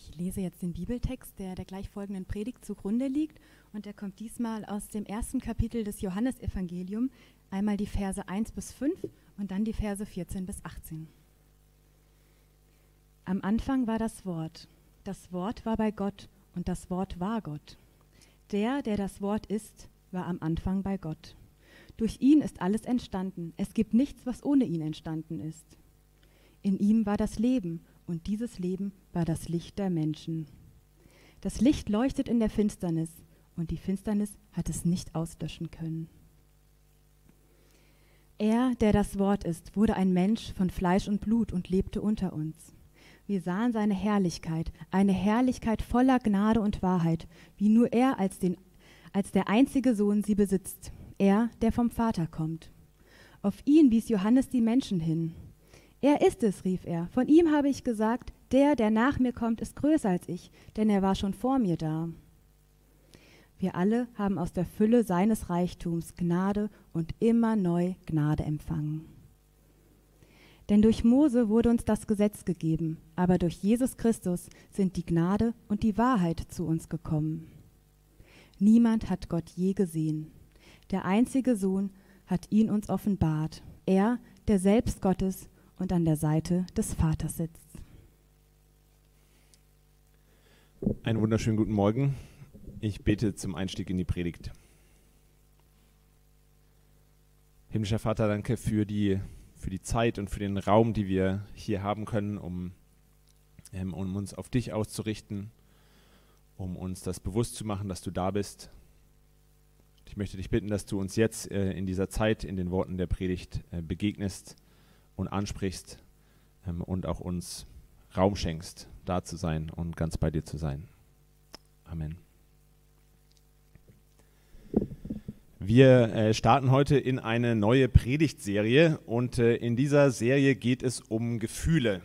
Ich lese jetzt den Bibeltext, der der gleich folgenden Predigt zugrunde liegt. Und der kommt diesmal aus dem ersten Kapitel des Johannesevangeliums. Einmal die Verse 1 bis 5 und dann die Verse 14 bis 18. Am Anfang war das Wort. Das Wort war bei Gott und das Wort war Gott. Der, der das Wort ist, war am Anfang bei Gott. Durch ihn ist alles entstanden. Es gibt nichts, was ohne ihn entstanden ist. In ihm war das Leben und dieses Leben war das Licht der Menschen. Das Licht leuchtet in der Finsternis und die Finsternis hat es nicht auslöschen können. Er, der das Wort ist, wurde ein Mensch von Fleisch und Blut und lebte unter uns. Wir sahen seine Herrlichkeit, eine Herrlichkeit voller Gnade und Wahrheit, wie nur er als, den, als der einzige Sohn sie besitzt, er, der vom Vater kommt. Auf ihn wies Johannes die Menschen hin. Er ist es, rief er. Von ihm habe ich gesagt, der, der nach mir kommt, ist größer als ich, denn er war schon vor mir da. Wir alle haben aus der Fülle seines Reichtums Gnade und immer neu Gnade empfangen. Denn durch Mose wurde uns das Gesetz gegeben, aber durch Jesus Christus sind die Gnade und die Wahrheit zu uns gekommen. Niemand hat Gott je gesehen. Der einzige Sohn hat ihn uns offenbart, er, der selbst Gottes und an der Seite des Vaters sitzt. Einen wunderschönen guten Morgen. Ich bete zum Einstieg in die Predigt. Himmlischer Vater, danke für die, für die Zeit und für den Raum, die wir hier haben können, um, ähm, um uns auf dich auszurichten, um uns das bewusst zu machen, dass du da bist. Ich möchte dich bitten, dass du uns jetzt äh, in dieser Zeit in den Worten der Predigt äh, begegnest und ansprichst ähm, und auch uns Raum schenkst, da zu sein und ganz bei dir zu sein. Amen. Wir äh, starten heute in eine neue Predigtserie und äh, in dieser Serie geht es um Gefühle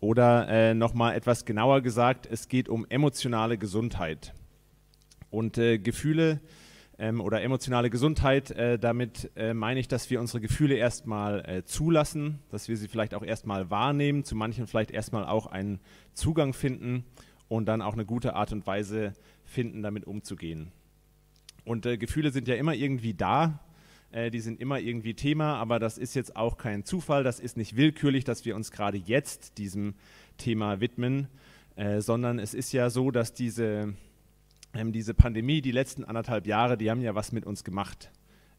oder äh, nochmal etwas genauer gesagt, es geht um emotionale Gesundheit. Und äh, Gefühle ähm, oder emotionale Gesundheit, äh, damit äh, meine ich, dass wir unsere Gefühle erstmal äh, zulassen, dass wir sie vielleicht auch erstmal wahrnehmen, zu manchen vielleicht erstmal auch einen Zugang finden und dann auch eine gute Art und Weise finden, damit umzugehen. Und äh, Gefühle sind ja immer irgendwie da, äh, die sind immer irgendwie Thema, aber das ist jetzt auch kein Zufall, das ist nicht willkürlich, dass wir uns gerade jetzt diesem Thema widmen, äh, sondern es ist ja so, dass diese ähm, diese Pandemie, die letzten anderthalb Jahre, die haben ja was mit uns gemacht.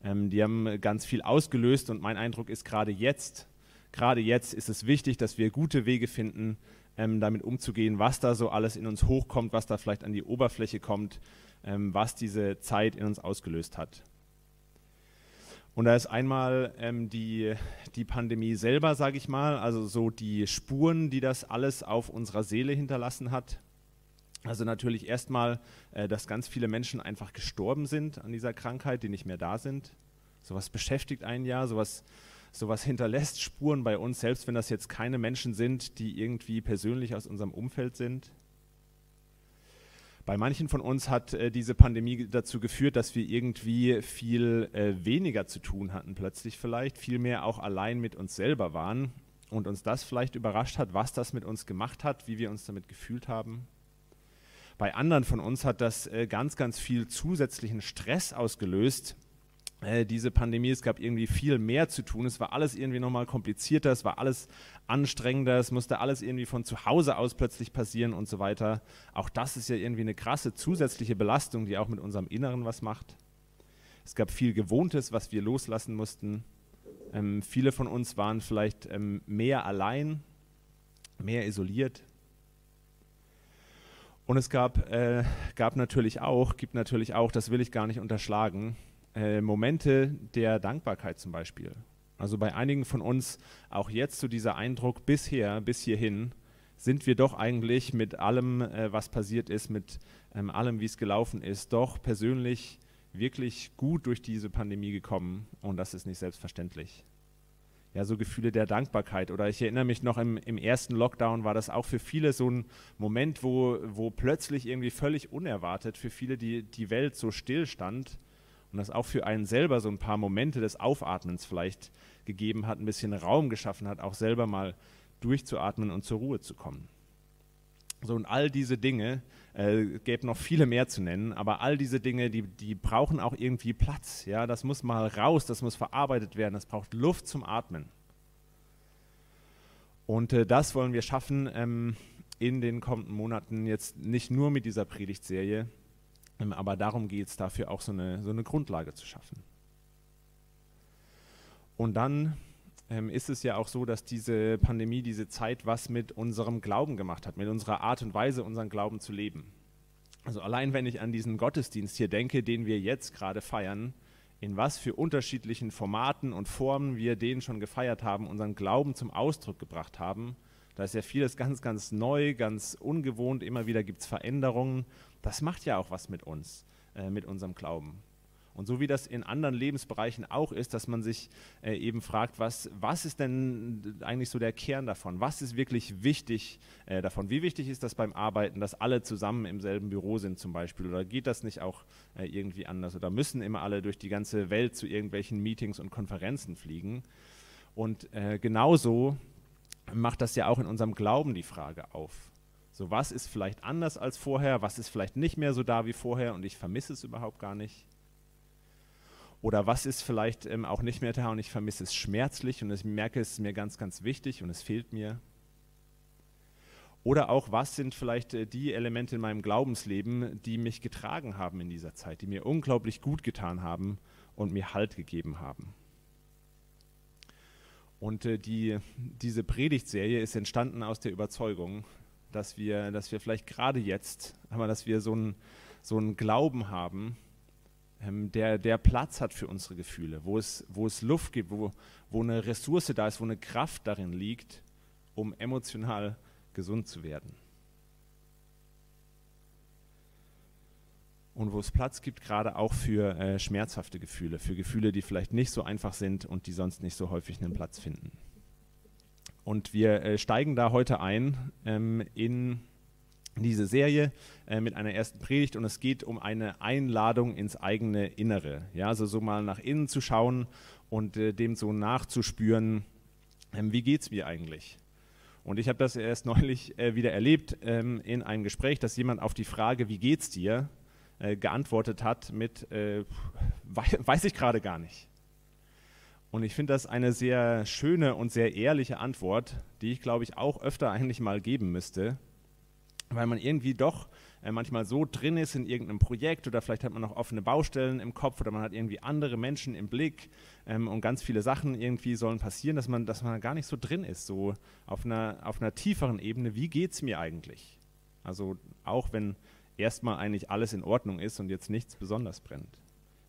Ähm, die haben ganz viel ausgelöst und mein Eindruck ist gerade jetzt, gerade jetzt ist es wichtig, dass wir gute Wege finden, ähm, damit umzugehen, was da so alles in uns hochkommt, was da vielleicht an die Oberfläche kommt, ähm, was diese Zeit in uns ausgelöst hat. Und da ist einmal ähm, die, die Pandemie selber, sage ich mal, also so die Spuren, die das alles auf unserer Seele hinterlassen hat, also natürlich erstmal, äh, dass ganz viele Menschen einfach gestorben sind an dieser Krankheit, die nicht mehr da sind. Sowas beschäftigt einen ja, sowas, sowas hinterlässt Spuren bei uns, selbst wenn das jetzt keine Menschen sind, die irgendwie persönlich aus unserem Umfeld sind. Bei manchen von uns hat äh, diese Pandemie dazu geführt, dass wir irgendwie viel äh, weniger zu tun hatten, plötzlich vielleicht, viel mehr auch allein mit uns selber waren und uns das vielleicht überrascht hat, was das mit uns gemacht hat, wie wir uns damit gefühlt haben. Bei anderen von uns hat das äh, ganz, ganz viel zusätzlichen Stress ausgelöst. Äh, diese Pandemie, es gab irgendwie viel mehr zu tun. Es war alles irgendwie nochmal komplizierter, es war alles anstrengender, es musste alles irgendwie von zu Hause aus plötzlich passieren und so weiter. Auch das ist ja irgendwie eine krasse zusätzliche Belastung, die auch mit unserem Inneren was macht. Es gab viel Gewohntes, was wir loslassen mussten. Ähm, viele von uns waren vielleicht ähm, mehr allein, mehr isoliert. Und es gab, äh, gab natürlich auch, gibt natürlich auch, das will ich gar nicht unterschlagen, äh, Momente der Dankbarkeit zum Beispiel. Also bei einigen von uns auch jetzt so dieser Eindruck bisher, bis hierhin, sind wir doch eigentlich mit allem, äh, was passiert ist, mit ähm, allem, wie es gelaufen ist, doch persönlich wirklich gut durch diese Pandemie gekommen. Und das ist nicht selbstverständlich ja, so Gefühle der Dankbarkeit. Oder ich erinnere mich noch im, im, ersten Lockdown war das auch für viele so ein Moment, wo, wo plötzlich irgendwie völlig unerwartet für viele die, die Welt so still stand und das auch für einen selber so ein paar Momente des Aufatmens vielleicht gegeben hat, ein bisschen Raum geschaffen hat, auch selber mal durchzuatmen und zur Ruhe zu kommen. So und all diese Dinge, äh, gäbe noch viele mehr zu nennen, aber all diese Dinge, die, die brauchen auch irgendwie Platz. Ja, das muss mal raus, das muss verarbeitet werden, das braucht Luft zum Atmen. Und äh, das wollen wir schaffen ähm, in den kommenden Monaten, jetzt nicht nur mit dieser Predigtserie, ähm, aber darum geht es dafür auch so eine, so eine Grundlage zu schaffen. Und dann ähm, ist es ja auch so, dass diese Pandemie, diese Zeit was mit unserem Glauben gemacht hat, mit unserer Art und Weise, unseren Glauben zu leben. Also allein wenn ich an diesen Gottesdienst hier denke, den wir jetzt gerade feiern, in was für unterschiedlichen Formaten und Formen wir den schon gefeiert haben, unseren Glauben zum Ausdruck gebracht haben, da ist ja vieles ganz, ganz neu, ganz ungewohnt, immer wieder gibt es Veränderungen. Das macht ja auch was mit uns, äh, mit unserem Glauben. Und so wie das in anderen Lebensbereichen auch ist, dass man sich äh, eben fragt, was, was ist denn eigentlich so der Kern davon? Was ist wirklich wichtig äh, davon? Wie wichtig ist das beim Arbeiten, dass alle zusammen im selben Büro sind zum Beispiel? Oder geht das nicht auch äh, irgendwie anders? Oder müssen immer alle durch die ganze Welt zu irgendwelchen Meetings und Konferenzen fliegen? Und äh, genauso macht das ja auch in unserem Glauben die Frage auf. So, was ist vielleicht anders als vorher? Was ist vielleicht nicht mehr so da wie vorher und ich vermisse es überhaupt gar nicht? Oder was ist vielleicht ähm, auch nicht mehr da und ich vermisse es schmerzlich und ich merke, es ist mir ganz, ganz wichtig und es fehlt mir. Oder auch, was sind vielleicht äh, die Elemente in meinem Glaubensleben, die mich getragen haben in dieser Zeit, die mir unglaublich gut getan haben und mir Halt gegeben haben. Und äh, die, diese Predigtserie ist entstanden aus der Überzeugung, dass wir, dass wir vielleicht gerade jetzt, aber dass wir so einen so Glauben haben, der, der Platz hat für unsere Gefühle, wo es, wo es Luft gibt, wo, wo eine Ressource da ist, wo eine Kraft darin liegt, um emotional gesund zu werden. Und wo es Platz gibt, gerade auch für äh, schmerzhafte Gefühle, für Gefühle, die vielleicht nicht so einfach sind und die sonst nicht so häufig einen Platz finden. Und wir äh, steigen da heute ein ähm, in diese Serie äh, mit einer ersten Predigt und es geht um eine Einladung ins eigene Innere. Ja, also so mal nach innen zu schauen und äh, dem so nachzuspüren, ähm, wie geht es mir eigentlich? Und ich habe das erst neulich äh, wieder erlebt ähm, in einem Gespräch, dass jemand auf die Frage, wie geht's dir, äh, geantwortet hat mit, äh, weiß ich gerade gar nicht. Und ich finde das eine sehr schöne und sehr ehrliche Antwort, die ich, glaube ich, auch öfter eigentlich mal geben müsste weil man irgendwie doch äh, manchmal so drin ist in irgendeinem Projekt oder vielleicht hat man noch offene Baustellen im Kopf oder man hat irgendwie andere Menschen im Blick ähm, und ganz viele Sachen irgendwie sollen passieren, dass man, dass man gar nicht so drin ist, so auf einer, auf einer tieferen Ebene, wie geht es mir eigentlich? Also auch wenn erstmal eigentlich alles in Ordnung ist und jetzt nichts besonders brennt.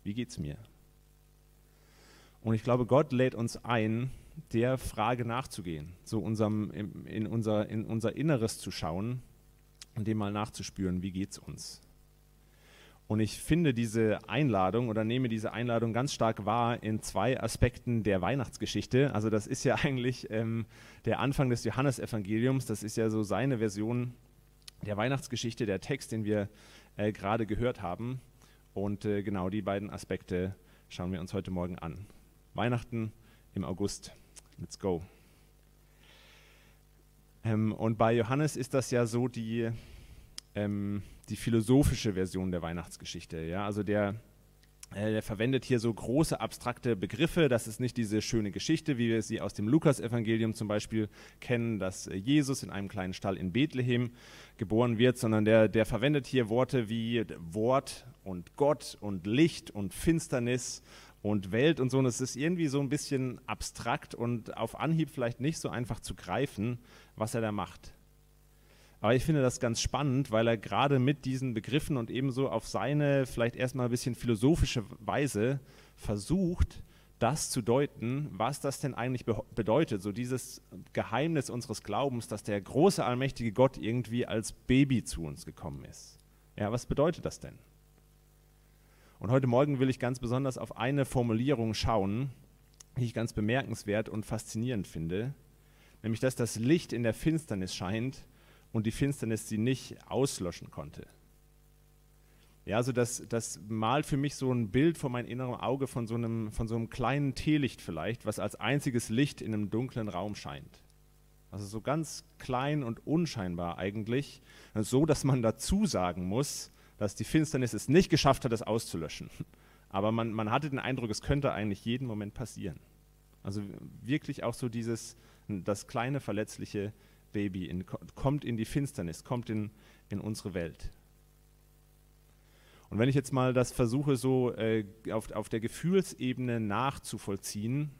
Wie geht es mir? Und ich glaube, Gott lädt uns ein, der Frage nachzugehen, so unserem, in, unser, in unser Inneres zu schauen und dem mal nachzuspüren, wie geht es uns. Und ich finde diese Einladung oder nehme diese Einladung ganz stark wahr in zwei Aspekten der Weihnachtsgeschichte. Also das ist ja eigentlich ähm, der Anfang des Johannesevangeliums. Das ist ja so seine Version der Weihnachtsgeschichte, der Text, den wir äh, gerade gehört haben. Und äh, genau die beiden Aspekte schauen wir uns heute Morgen an. Weihnachten im August. Let's go. Ähm, und bei Johannes ist das ja so die, ähm, die philosophische Version der Weihnachtsgeschichte. Ja? Also der, äh, der verwendet hier so große abstrakte Begriffe. Das ist nicht diese schöne Geschichte, wie wir sie aus dem Lukas-Evangelium zum Beispiel kennen, dass Jesus in einem kleinen Stall in Bethlehem geboren wird, sondern der, der verwendet hier Worte wie Wort und Gott und Licht und Finsternis und Welt und so. Und es ist irgendwie so ein bisschen abstrakt und auf Anhieb vielleicht nicht so einfach zu greifen, was er da macht. Aber ich finde das ganz spannend, weil er gerade mit diesen Begriffen und ebenso auf seine vielleicht erstmal ein bisschen philosophische Weise versucht, das zu deuten, was das denn eigentlich be bedeutet. So dieses Geheimnis unseres Glaubens, dass der große, allmächtige Gott irgendwie als Baby zu uns gekommen ist. Ja, was bedeutet das denn? Und heute Morgen will ich ganz besonders auf eine Formulierung schauen, die ich ganz bemerkenswert und faszinierend finde, nämlich dass das Licht in der Finsternis scheint und die Finsternis sie nicht auslöschen konnte. Ja, also das, das malt für mich so ein Bild vor mein innerem Auge von so, einem, von so einem kleinen Teelicht vielleicht, was als einziges Licht in einem dunklen Raum scheint. Also so ganz klein und unscheinbar eigentlich, so dass man dazu sagen muss, dass die Finsternis es nicht geschafft hat, es auszulöschen. Aber man, man hatte den Eindruck, es könnte eigentlich jeden Moment passieren. Also wirklich auch so dieses, das kleine verletzliche Baby in, kommt in die Finsternis, kommt in, in unsere Welt. Und wenn ich jetzt mal das versuche, so äh, auf, auf der Gefühlsebene nachzuvollziehen,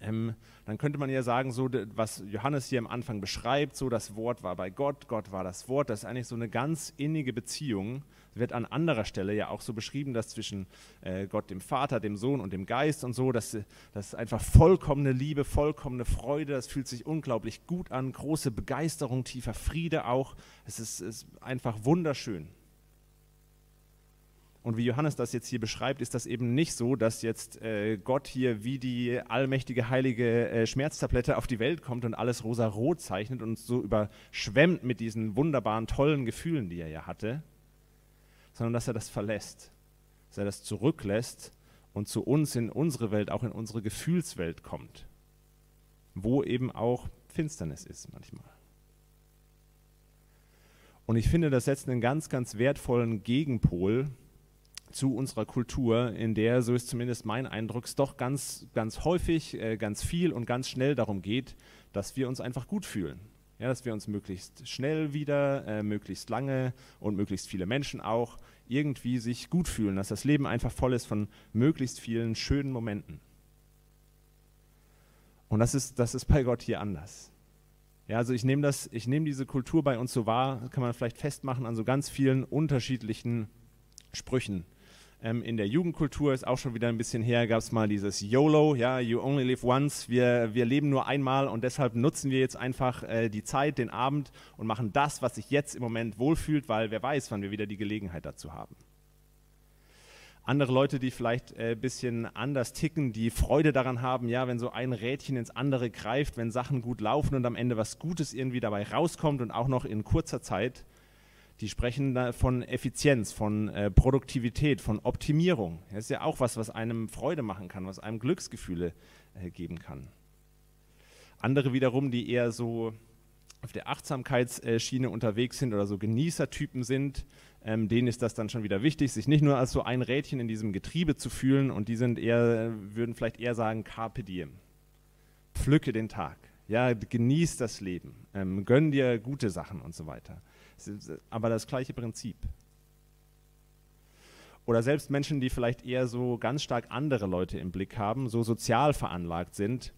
ähm, dann könnte man ja sagen, so was Johannes hier am Anfang beschreibt, so das Wort war bei Gott, Gott war das Wort, das ist eigentlich so eine ganz innige Beziehung. Wird an anderer Stelle ja auch so beschrieben, dass zwischen äh, Gott, dem Vater, dem Sohn und dem Geist und so, dass das ist einfach vollkommene Liebe, vollkommene Freude, das fühlt sich unglaublich gut an, große Begeisterung, tiefer Friede auch. Es ist, ist einfach wunderschön. Und wie Johannes das jetzt hier beschreibt, ist das eben nicht so, dass jetzt äh, Gott hier wie die allmächtige heilige äh, Schmerztablette auf die Welt kommt und alles rosa-rot zeichnet und so überschwemmt mit diesen wunderbaren, tollen Gefühlen, die er ja hatte, sondern dass er das verlässt, dass er das zurücklässt und zu uns in unsere Welt, auch in unsere Gefühlswelt kommt, wo eben auch Finsternis ist manchmal. Und ich finde, das setzt einen ganz, ganz wertvollen Gegenpol zu unserer Kultur, in der, so ist zumindest mein Eindruck, es doch ganz, ganz häufig, äh, ganz viel und ganz schnell darum geht, dass wir uns einfach gut fühlen. Ja, dass wir uns möglichst schnell wieder, äh, möglichst lange und möglichst viele Menschen auch irgendwie sich gut fühlen, dass das Leben einfach voll ist von möglichst vielen schönen Momenten. Und das ist, das ist bei Gott hier anders. Ja, also ich nehme das, ich nehme diese Kultur bei uns so wahr, kann man vielleicht festmachen an so ganz vielen unterschiedlichen Sprüchen ähm, in der Jugendkultur ist auch schon wieder ein bisschen her, gab es mal dieses YOLO, ja, you only live once, wir, wir leben nur einmal und deshalb nutzen wir jetzt einfach äh, die Zeit, den Abend und machen das, was sich jetzt im Moment wohlfühlt, weil wer weiß, wann wir wieder die Gelegenheit dazu haben. Andere Leute, die vielleicht ein äh, bisschen anders ticken, die Freude daran haben, ja, wenn so ein Rädchen ins andere greift, wenn Sachen gut laufen und am Ende was Gutes irgendwie dabei rauskommt und auch noch in kurzer Zeit, die sprechen von Effizienz, von äh, Produktivität, von Optimierung. Das ist ja auch was, was einem Freude machen kann, was einem Glücksgefühle äh, geben kann. Andere wiederum, die eher so auf der Achtsamkeitsschiene unterwegs sind oder so Genießertypen sind, ähm, denen ist das dann schon wieder wichtig, sich nicht nur als so ein Rädchen in diesem Getriebe zu fühlen und die sind eher, würden vielleicht eher sagen, carpe diem. Pflücke den Tag. Ja, genieß das Leben, ähm, gönn dir gute Sachen und so weiter aber das gleiche Prinzip. Oder selbst Menschen, die vielleicht eher so ganz stark andere Leute im Blick haben, so sozial veranlagt sind,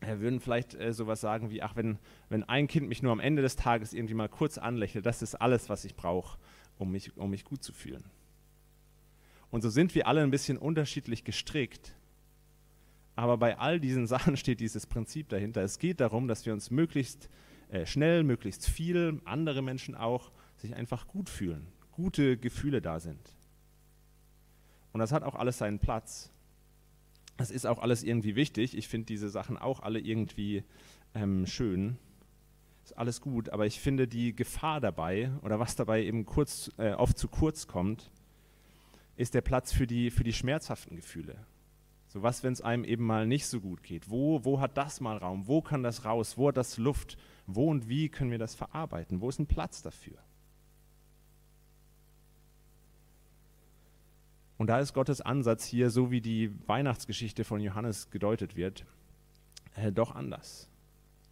äh, würden vielleicht äh, sowas sagen wie, ach, wenn, wenn ein Kind mich nur am Ende des Tages irgendwie mal kurz anlächelt, das ist alles, was ich brauche, um mich, um mich gut zu fühlen. Und so sind wir alle ein bisschen unterschiedlich gestrickt. Aber bei all diesen Sachen steht dieses Prinzip dahinter. Es geht darum, dass wir uns möglichst äh, schnell, möglichst viel, andere Menschen auch, sich einfach gut fühlen, gute Gefühle da sind. Und das hat auch alles seinen Platz. Das ist auch alles irgendwie wichtig. Ich finde diese Sachen auch alle irgendwie ähm, schön. Ist alles gut, aber ich finde die Gefahr dabei oder was dabei eben kurz, äh, oft zu kurz kommt, ist der Platz für die, für die schmerzhaften Gefühle. So was, wenn es einem eben mal nicht so gut geht? Wo, wo hat das mal Raum? Wo kann das raus? Wo hat das Luft? Wo und wie können wir das verarbeiten? Wo ist ein Platz dafür? Und da ist Gottes Ansatz hier, so wie die Weihnachtsgeschichte von Johannes gedeutet wird, äh, doch anders.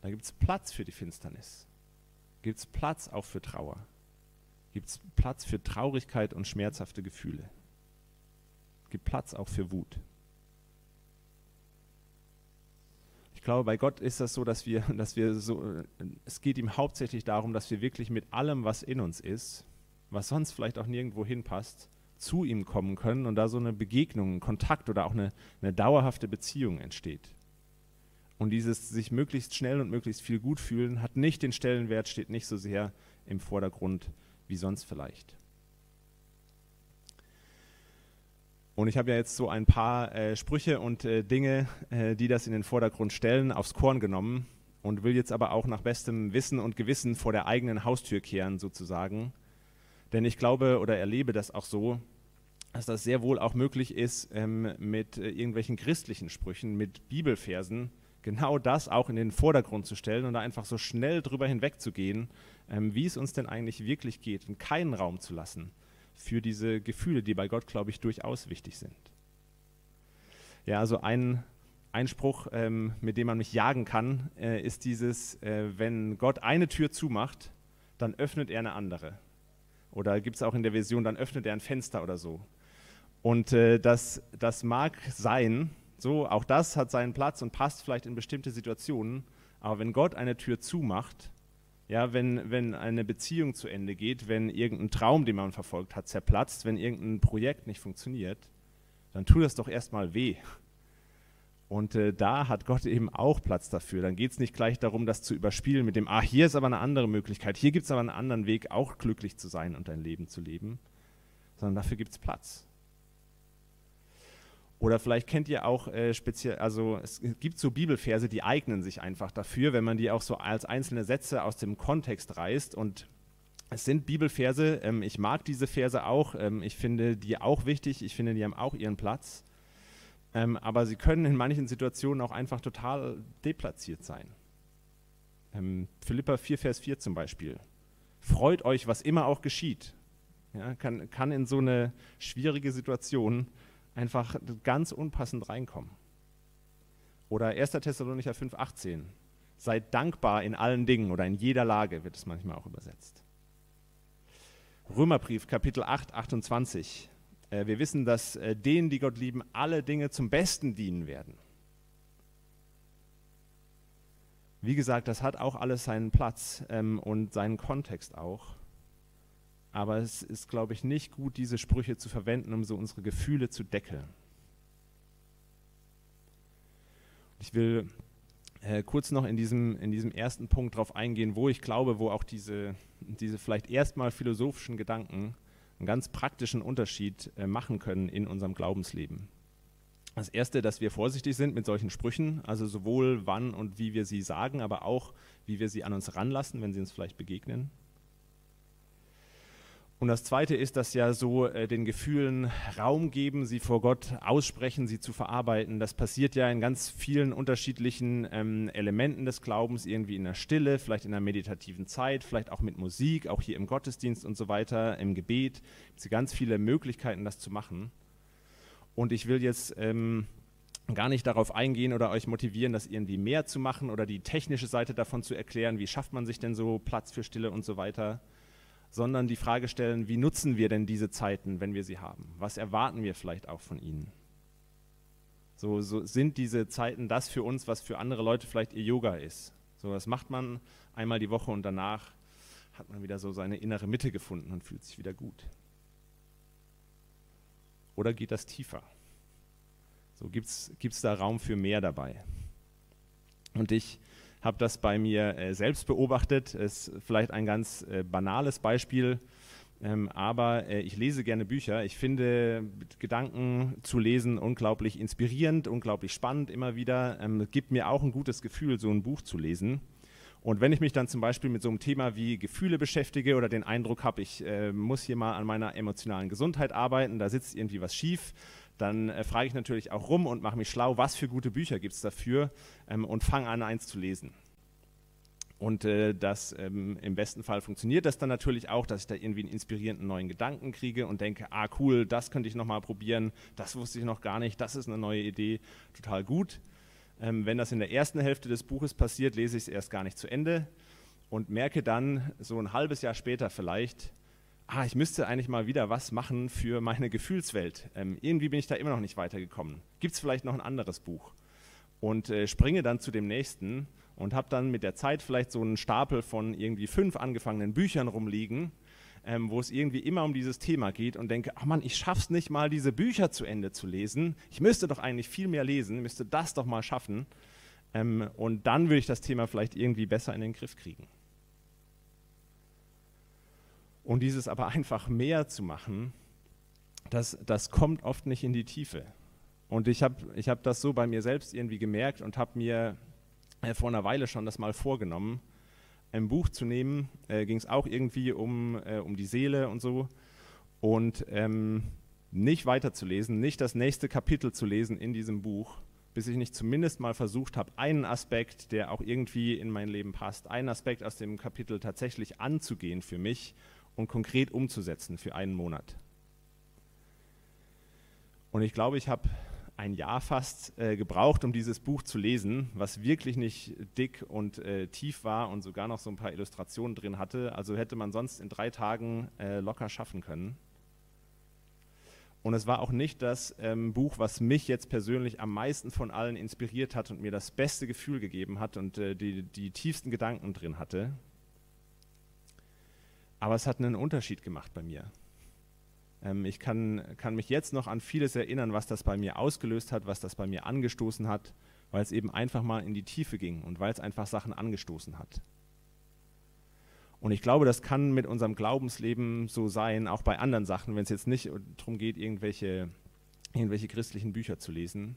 Da gibt es Platz für die Finsternis. Gibt es Platz auch für Trauer. Gibt es Platz für Traurigkeit und schmerzhafte Gefühle. Gibt Platz auch für Wut. Ich glaube, bei Gott ist das so, dass wir, dass wir so, es geht ihm hauptsächlich darum, dass wir wirklich mit allem, was in uns ist, was sonst vielleicht auch nirgendwo hinpasst, zu ihm kommen können und da so eine Begegnung, ein Kontakt oder auch eine, eine dauerhafte Beziehung entsteht. Und dieses sich möglichst schnell und möglichst viel gut fühlen, hat nicht den Stellenwert, steht nicht so sehr im Vordergrund wie sonst vielleicht. Und ich habe ja jetzt so ein paar äh, Sprüche und äh, Dinge, äh, die das in den Vordergrund stellen, aufs Korn genommen und will jetzt aber auch nach bestem Wissen und Gewissen vor der eigenen Haustür kehren sozusagen. Denn ich glaube oder erlebe das auch so, dass das sehr wohl auch möglich ist, ähm, mit äh, irgendwelchen christlichen Sprüchen, mit Bibelversen genau das auch in den Vordergrund zu stellen und da einfach so schnell drüber hinwegzugehen, ähm, wie es uns denn eigentlich wirklich geht und keinen Raum zu lassen für diese Gefühle, die bei Gott, glaube ich, durchaus wichtig sind. Ja, also ein Einspruch, ähm, mit dem man mich jagen kann, äh, ist dieses, äh, wenn Gott eine Tür zumacht, dann öffnet er eine andere. Oder gibt es auch in der Version, dann öffnet er ein Fenster oder so. Und äh, das, das mag sein, so, auch das hat seinen Platz und passt vielleicht in bestimmte Situationen, aber wenn Gott eine Tür zumacht, ja, wenn, wenn eine Beziehung zu Ende geht, wenn irgendein Traum, den man verfolgt hat, zerplatzt, wenn irgendein Projekt nicht funktioniert, dann tut das doch erstmal weh. Und äh, da hat Gott eben auch Platz dafür. Dann geht es nicht gleich darum, das zu überspielen mit dem, ah, hier ist aber eine andere Möglichkeit, hier gibt es aber einen anderen Weg, auch glücklich zu sein und ein Leben zu leben, sondern dafür gibt es Platz. Oder vielleicht kennt ihr auch äh, speziell, also es gibt so Bibelverse, die eignen sich einfach dafür, wenn man die auch so als einzelne Sätze aus dem Kontext reißt. Und es sind Bibelverse, ähm, ich mag diese Verse auch, ähm, ich finde die auch wichtig, ich finde, die haben auch ihren Platz. Ähm, aber sie können in manchen Situationen auch einfach total deplatziert sein. Ähm, Philippa 4, Vers 4 zum Beispiel. Freut euch, was immer auch geschieht. Ja, kann, kann in so eine schwierige Situation einfach ganz unpassend reinkommen. Oder 1. Thessalonicher 5, 18. Seid dankbar in allen Dingen oder in jeder Lage, wird es manchmal auch übersetzt. Römerbrief, Kapitel 8, 28. Äh, wir wissen, dass äh, denen, die Gott lieben, alle Dinge zum Besten dienen werden. Wie gesagt, das hat auch alles seinen Platz ähm, und seinen Kontext auch. Aber es ist, glaube ich, nicht gut, diese Sprüche zu verwenden, um so unsere Gefühle zu deckeln. Ich will äh, kurz noch in diesem, in diesem ersten Punkt darauf eingehen, wo ich glaube, wo auch diese, diese vielleicht erstmal philosophischen Gedanken einen ganz praktischen Unterschied äh, machen können in unserem Glaubensleben. Das Erste, dass wir vorsichtig sind mit solchen Sprüchen, also sowohl wann und wie wir sie sagen, aber auch wie wir sie an uns ranlassen, wenn sie uns vielleicht begegnen. Und das Zweite ist, dass ja so äh, den Gefühlen Raum geben, sie vor Gott aussprechen, sie zu verarbeiten. Das passiert ja in ganz vielen unterschiedlichen ähm, Elementen des Glaubens, irgendwie in der Stille, vielleicht in der meditativen Zeit, vielleicht auch mit Musik, auch hier im Gottesdienst und so weiter, im Gebet. Es gibt ganz viele Möglichkeiten, das zu machen. Und ich will jetzt ähm, gar nicht darauf eingehen oder euch motivieren, das irgendwie mehr zu machen oder die technische Seite davon zu erklären, wie schafft man sich denn so Platz für Stille und so weiter sondern die Frage stellen, wie nutzen wir denn diese Zeiten, wenn wir sie haben? Was erwarten wir vielleicht auch von ihnen? So, so sind diese Zeiten das für uns, was für andere Leute vielleicht ihr Yoga ist. So, das macht man einmal die Woche und danach hat man wieder so seine innere Mitte gefunden und fühlt sich wieder gut. Oder geht das tiefer? So gibt es da Raum für mehr dabei. Und ich habe das bei mir äh, selbst beobachtet. Ist vielleicht ein ganz äh, banales Beispiel, ähm, aber äh, ich lese gerne Bücher. Ich finde Gedanken zu lesen unglaublich inspirierend, unglaublich spannend immer wieder. Ähm, gibt mir auch ein gutes Gefühl, so ein Buch zu lesen. Und wenn ich mich dann zum Beispiel mit so einem Thema wie Gefühle beschäftige oder den Eindruck habe, ich äh, muss hier mal an meiner emotionalen Gesundheit arbeiten, da sitzt irgendwie was schief, dann äh, frage ich natürlich auch rum und mache mich schlau, was für gute Bücher gibt es dafür ähm, und fange an, eins zu lesen. Und äh, das ähm, im besten Fall funktioniert das dann natürlich auch, dass ich da irgendwie einen inspirierenden neuen Gedanken kriege und denke, ah cool, das könnte ich nochmal probieren, das wusste ich noch gar nicht, das ist eine neue Idee, total gut. Ähm, wenn das in der ersten Hälfte des Buches passiert, lese ich es erst gar nicht zu Ende und merke dann so ein halbes Jahr später vielleicht, ah, ich müsste eigentlich mal wieder was machen für meine Gefühlswelt. Ähm, irgendwie bin ich da immer noch nicht weitergekommen. Gibt es vielleicht noch ein anderes Buch? Und äh, springe dann zu dem nächsten und habe dann mit der Zeit vielleicht so einen Stapel von irgendwie fünf angefangenen Büchern rumliegen, ähm, wo es irgendwie immer um dieses Thema geht und denke, ach Mann, ich schaff's nicht mal, diese Bücher zu Ende zu lesen. Ich müsste doch eigentlich viel mehr lesen, müsste das doch mal schaffen. Ähm, und dann würde ich das Thema vielleicht irgendwie besser in den Griff kriegen. Und dieses aber einfach mehr zu machen, das, das kommt oft nicht in die Tiefe. Und ich habe ich hab das so bei mir selbst irgendwie gemerkt und habe mir äh, vor einer Weile schon das mal vorgenommen, ein Buch zu nehmen. Äh, Ging es auch irgendwie um, äh, um die Seele und so. Und ähm, nicht weiterzulesen, nicht das nächste Kapitel zu lesen in diesem Buch, bis ich nicht zumindest mal versucht habe, einen Aspekt, der auch irgendwie in mein Leben passt, einen Aspekt aus dem Kapitel tatsächlich anzugehen für mich und konkret umzusetzen für einen Monat. Und ich glaube, ich habe ein Jahr fast äh, gebraucht, um dieses Buch zu lesen, was wirklich nicht dick und äh, tief war und sogar noch so ein paar Illustrationen drin hatte. Also hätte man sonst in drei Tagen äh, locker schaffen können. Und es war auch nicht das ähm, Buch, was mich jetzt persönlich am meisten von allen inspiriert hat und mir das beste Gefühl gegeben hat und äh, die, die tiefsten Gedanken drin hatte. Aber es hat einen Unterschied gemacht bei mir. Ähm, ich kann, kann mich jetzt noch an vieles erinnern, was das bei mir ausgelöst hat, was das bei mir angestoßen hat, weil es eben einfach mal in die Tiefe ging und weil es einfach Sachen angestoßen hat. Und ich glaube, das kann mit unserem Glaubensleben so sein, auch bei anderen Sachen, wenn es jetzt nicht darum geht, irgendwelche, irgendwelche christlichen Bücher zu lesen,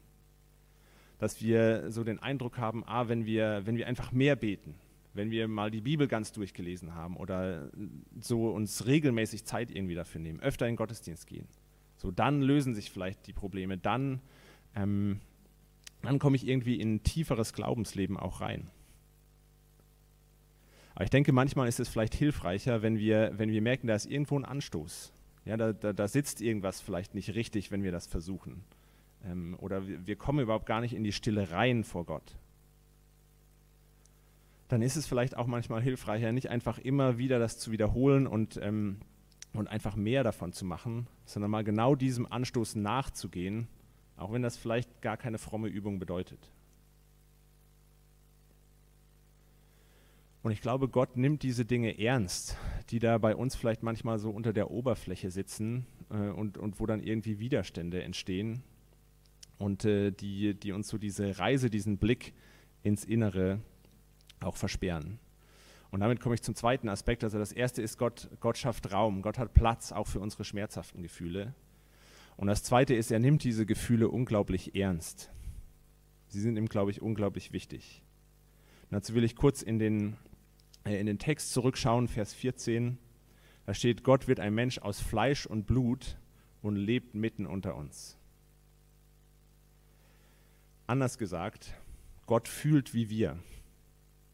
dass wir so den Eindruck haben, ah, wenn wir, wenn wir einfach mehr beten, wenn wir mal die Bibel ganz durchgelesen haben oder so uns regelmäßig Zeit irgendwie dafür nehmen, öfter in den Gottesdienst gehen, so dann lösen sich vielleicht die Probleme, dann, ähm, dann komme ich irgendwie in ein tieferes Glaubensleben auch rein. Aber ich denke, manchmal ist es vielleicht hilfreicher, wenn wir, wenn wir merken, da ist irgendwo ein Anstoß. Ja, da, da, da sitzt irgendwas vielleicht nicht richtig, wenn wir das versuchen. Ähm, oder wir, wir kommen überhaupt gar nicht in die Stille rein vor Gott dann ist es vielleicht auch manchmal hilfreicher, nicht einfach immer wieder das zu wiederholen und, ähm, und einfach mehr davon zu machen, sondern mal genau diesem Anstoß nachzugehen, auch wenn das vielleicht gar keine fromme Übung bedeutet. Und ich glaube, Gott nimmt diese Dinge ernst, die da bei uns vielleicht manchmal so unter der Oberfläche sitzen äh, und, und wo dann irgendwie Widerstände entstehen und äh, die, die uns so diese Reise, diesen Blick ins Innere auch versperren. Und damit komme ich zum zweiten Aspekt. Also das erste ist, Gott, Gott schafft Raum. Gott hat Platz auch für unsere schmerzhaften Gefühle. Und das zweite ist, er nimmt diese Gefühle unglaublich ernst. Sie sind ihm, glaube ich, unglaublich wichtig. Und dazu will ich kurz in den, äh, in den Text zurückschauen, Vers 14. Da steht, Gott wird ein Mensch aus Fleisch und Blut und lebt mitten unter uns. Anders gesagt, Gott fühlt wie wir.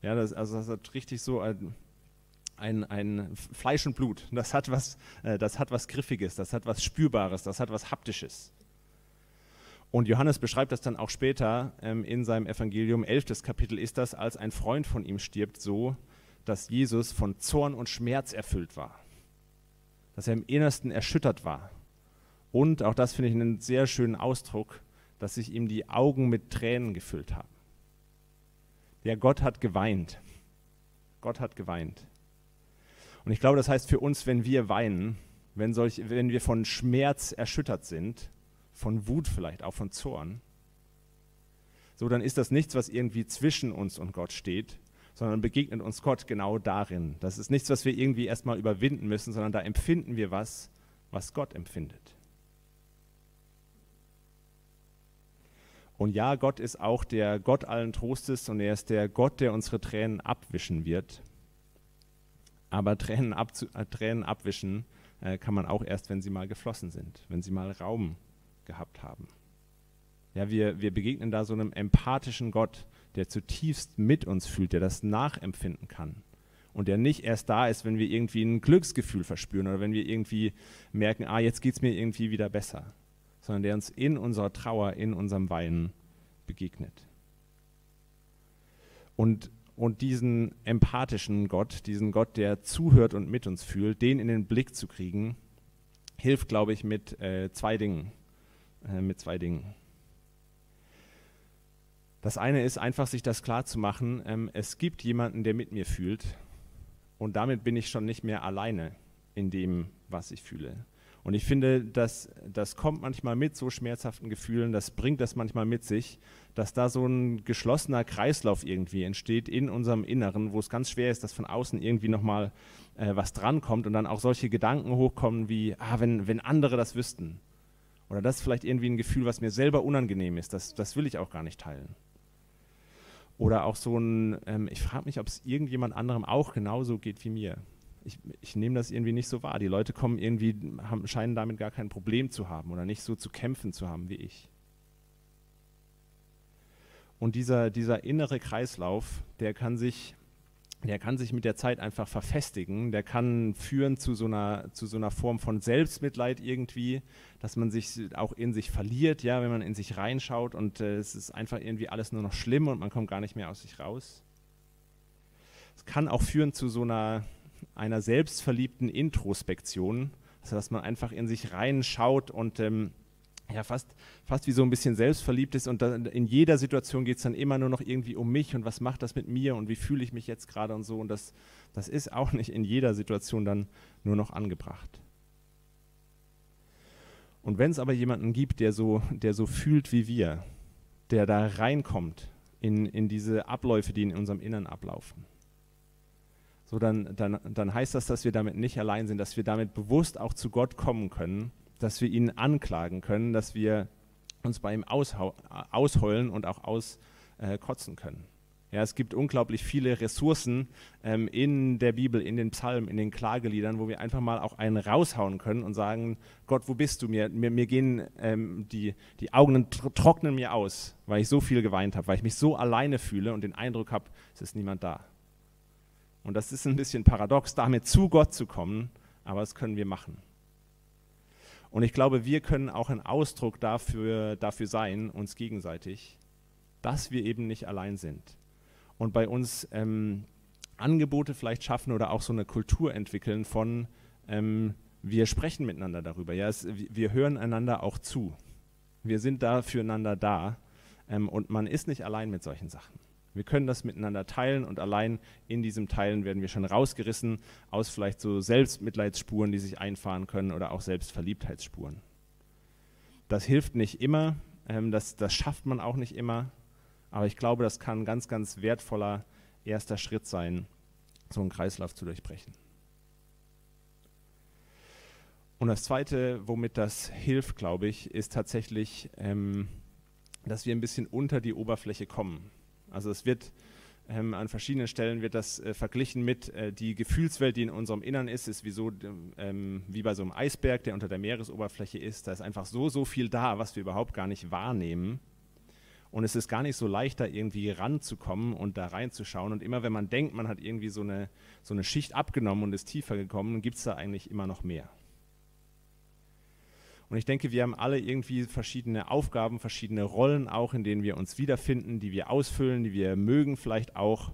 Ja, das, also das hat richtig so ein, ein, ein Fleisch und Blut. Das hat, was, äh, das hat was Griffiges, das hat was Spürbares, das hat was Haptisches. Und Johannes beschreibt das dann auch später ähm, in seinem Evangelium, 11. Kapitel ist das, als ein Freund von ihm stirbt, so, dass Jesus von Zorn und Schmerz erfüllt war. Dass er im Innersten erschüttert war. Und, auch das finde ich einen sehr schönen Ausdruck, dass sich ihm die Augen mit Tränen gefüllt haben. Ja, Gott hat geweint. Gott hat geweint. Und ich glaube, das heißt für uns, wenn wir weinen, wenn, solch, wenn wir von Schmerz erschüttert sind, von Wut vielleicht, auch von Zorn, so dann ist das nichts, was irgendwie zwischen uns und Gott steht, sondern begegnet uns Gott genau darin. Das ist nichts, was wir irgendwie erstmal überwinden müssen, sondern da empfinden wir was, was Gott empfindet. Und ja, Gott ist auch der Gott allen Trostes und er ist der Gott, der unsere Tränen abwischen wird. Aber Tränen, abzu, äh, Tränen abwischen äh, kann man auch erst, wenn sie mal geflossen sind, wenn sie mal Raum gehabt haben. Ja, wir, wir begegnen da so einem empathischen Gott, der zutiefst mit uns fühlt, der das nachempfinden kann. Und der nicht erst da ist, wenn wir irgendwie ein Glücksgefühl verspüren oder wenn wir irgendwie merken, ah, jetzt geht es mir irgendwie wieder besser sondern der uns in unserer Trauer, in unserem Weinen begegnet. Und, und diesen empathischen Gott, diesen Gott, der zuhört und mit uns fühlt, den in den Blick zu kriegen, hilft, glaube ich, mit äh, zwei Dingen. Äh, mit zwei Dingen. Das eine ist einfach, sich das klar zu machen, ähm, es gibt jemanden, der mit mir fühlt und damit bin ich schon nicht mehr alleine in dem, was ich fühle. Und ich finde, das, das kommt manchmal mit so schmerzhaften Gefühlen, das bringt das manchmal mit sich, dass da so ein geschlossener Kreislauf irgendwie entsteht in unserem Inneren, wo es ganz schwer ist, dass von außen irgendwie nochmal äh, was drankommt und dann auch solche Gedanken hochkommen wie, ah, wenn, wenn andere das wüssten. Oder das ist vielleicht irgendwie ein Gefühl, was mir selber unangenehm ist, das, das will ich auch gar nicht teilen. Oder auch so ein, ähm, ich frage mich, ob es irgendjemand anderem auch genauso geht wie mir ich, ich nehme das irgendwie nicht so wahr. Die Leute kommen irgendwie, haben, scheinen damit gar kein Problem zu haben oder nicht so zu kämpfen zu haben wie ich. Und dieser, dieser innere Kreislauf, der kann sich der kann sich mit der Zeit einfach verfestigen, der kann führen zu so einer, zu so einer Form von Selbstmitleid irgendwie, dass man sich auch in sich verliert, ja, wenn man in sich reinschaut und äh, es ist einfach irgendwie alles nur noch schlimm und man kommt gar nicht mehr aus sich raus. Es kann auch führen zu so einer, einer selbstverliebten Introspektion, also dass man einfach in sich reinschaut und ähm, ja, fast, fast wie so ein bisschen selbstverliebt ist und in jeder Situation geht es dann immer nur noch irgendwie um mich und was macht das mit mir und wie fühle ich mich jetzt gerade und so und das, das ist auch nicht in jeder Situation dann nur noch angebracht. Und wenn es aber jemanden gibt, der so, der so fühlt wie wir, der da reinkommt in, in diese Abläufe, die in unserem Innern ablaufen, so dann, dann, dann heißt das, dass wir damit nicht allein sind, dass wir damit bewusst auch zu Gott kommen können dass wir ihn anklagen können, dass wir uns bei ihm ausheulen und auch auskotzen können. Ja, es gibt unglaublich viele Ressourcen ähm, in der Bibel, in den Psalmen, in den Klageliedern, wo wir einfach mal auch einen raushauen können und sagen, Gott, wo bist du? Mir, mir, mir gehen ähm, die, die Augen trocknen mir aus, weil ich so viel geweint habe, weil ich mich so alleine fühle und den Eindruck habe, es ist niemand da. Und das ist ein bisschen paradox, damit zu Gott zu kommen, aber das können wir machen. Und ich glaube, wir können auch ein Ausdruck dafür, dafür sein, uns gegenseitig, dass wir eben nicht allein sind. Und bei uns ähm, Angebote vielleicht schaffen oder auch so eine Kultur entwickeln von, ähm, wir sprechen miteinander darüber. Ja, es, wir hören einander auch zu. Wir sind da füreinander da. Ähm, und man ist nicht allein mit solchen Sachen. Wir können das miteinander teilen und allein in diesem Teilen werden wir schon rausgerissen aus vielleicht so Selbstmitleidsspuren, die sich einfahren können oder auch Selbstverliebtheitsspuren. Das hilft nicht immer, ähm, das, das schafft man auch nicht immer, aber ich glaube, das kann ein ganz, ganz wertvoller erster Schritt sein, so einen Kreislauf zu durchbrechen. Und das Zweite, womit das hilft, glaube ich, ist tatsächlich, ähm, dass wir ein bisschen unter die Oberfläche kommen. Also es wird ähm, an verschiedenen Stellen wird das äh, verglichen mit äh, die Gefühlswelt, die in unserem Innern ist, ist wie, so, ähm, wie bei so einem Eisberg, der unter der Meeresoberfläche ist. Da ist einfach so, so viel da, was wir überhaupt gar nicht wahrnehmen. Und es ist gar nicht so leicht, da irgendwie ranzukommen und da reinzuschauen. Und immer wenn man denkt, man hat irgendwie so eine, so eine Schicht abgenommen und ist tiefer gekommen, gibt es da eigentlich immer noch mehr. Und ich denke, wir haben alle irgendwie verschiedene Aufgaben, verschiedene Rollen auch, in denen wir uns wiederfinden, die wir ausfüllen, die wir mögen vielleicht auch.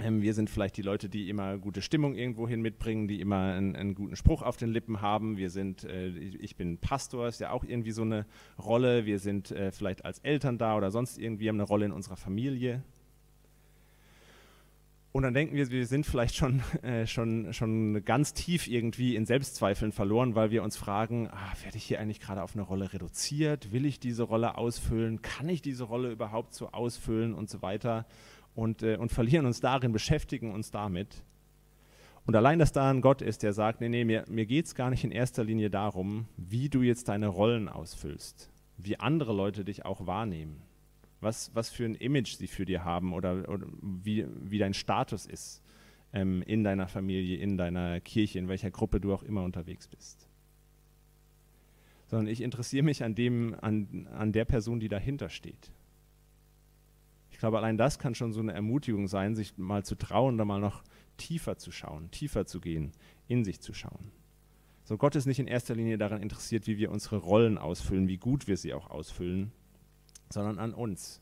Ähm, wir sind vielleicht die Leute, die immer gute Stimmung irgendwohin mitbringen, die immer einen, einen guten Spruch auf den Lippen haben. Wir sind, äh, ich bin Pastor, ist ja auch irgendwie so eine Rolle. Wir sind äh, vielleicht als Eltern da oder sonst irgendwie haben eine Rolle in unserer Familie. Und dann denken wir, wir sind vielleicht schon, äh, schon, schon ganz tief irgendwie in Selbstzweifeln verloren, weil wir uns fragen, ah, werde ich hier eigentlich gerade auf eine Rolle reduziert? Will ich diese Rolle ausfüllen? Kann ich diese Rolle überhaupt so ausfüllen und so weiter? Und, äh, und verlieren uns darin, beschäftigen uns damit. Und allein, dass da ein Gott ist, der sagt, nee, nee, mir, mir geht es gar nicht in erster Linie darum, wie du jetzt deine Rollen ausfüllst, wie andere Leute dich auch wahrnehmen was, was für ein Image sie für dir haben oder, oder wie, wie dein Status ist ähm, in deiner Familie, in deiner Kirche, in welcher Gruppe du auch immer unterwegs bist. Sondern ich interessiere mich an, dem, an, an der Person, die dahinter steht. Ich glaube, allein das kann schon so eine Ermutigung sein, sich mal zu trauen, da mal noch tiefer zu schauen, tiefer zu gehen, in sich zu schauen. So, Gott ist nicht in erster Linie daran interessiert, wie wir unsere Rollen ausfüllen, wie gut wir sie auch ausfüllen, sondern an uns.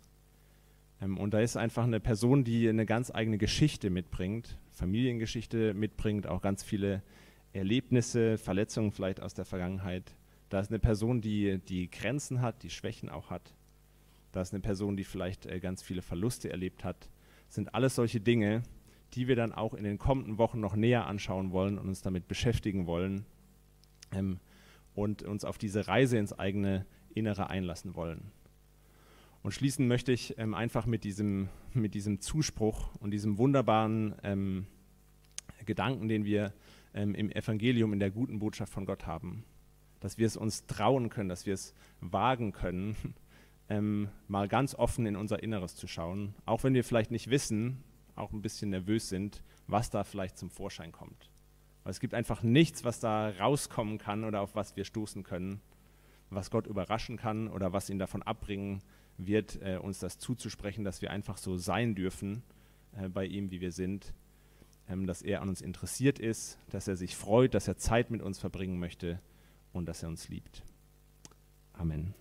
Ähm, und da ist einfach eine Person, die eine ganz eigene Geschichte mitbringt, Familiengeschichte mitbringt, auch ganz viele Erlebnisse, Verletzungen vielleicht aus der Vergangenheit. Da ist eine Person, die, die Grenzen hat, die Schwächen auch hat. Da ist eine Person, die vielleicht äh, ganz viele Verluste erlebt hat. Das sind alles solche Dinge, die wir dann auch in den kommenden Wochen noch näher anschauen wollen und uns damit beschäftigen wollen ähm, und uns auf diese Reise ins eigene Innere einlassen wollen. Und schließen möchte ich ähm, einfach mit diesem, mit diesem Zuspruch und diesem wunderbaren ähm, Gedanken, den wir ähm, im Evangelium, in der guten Botschaft von Gott haben. Dass wir es uns trauen können, dass wir es wagen können, ähm, mal ganz offen in unser Inneres zu schauen, auch wenn wir vielleicht nicht wissen, auch ein bisschen nervös sind, was da vielleicht zum Vorschein kommt. Weil es gibt einfach nichts, was da rauskommen kann oder auf was wir stoßen können, was Gott überraschen kann oder was ihn davon abbringen wird, äh, uns das zuzusprechen, dass wir einfach so sein dürfen äh, bei ihm, wie wir sind, ähm, dass er an uns interessiert ist, dass er sich freut, dass er Zeit mit uns verbringen möchte und dass er uns liebt. Amen.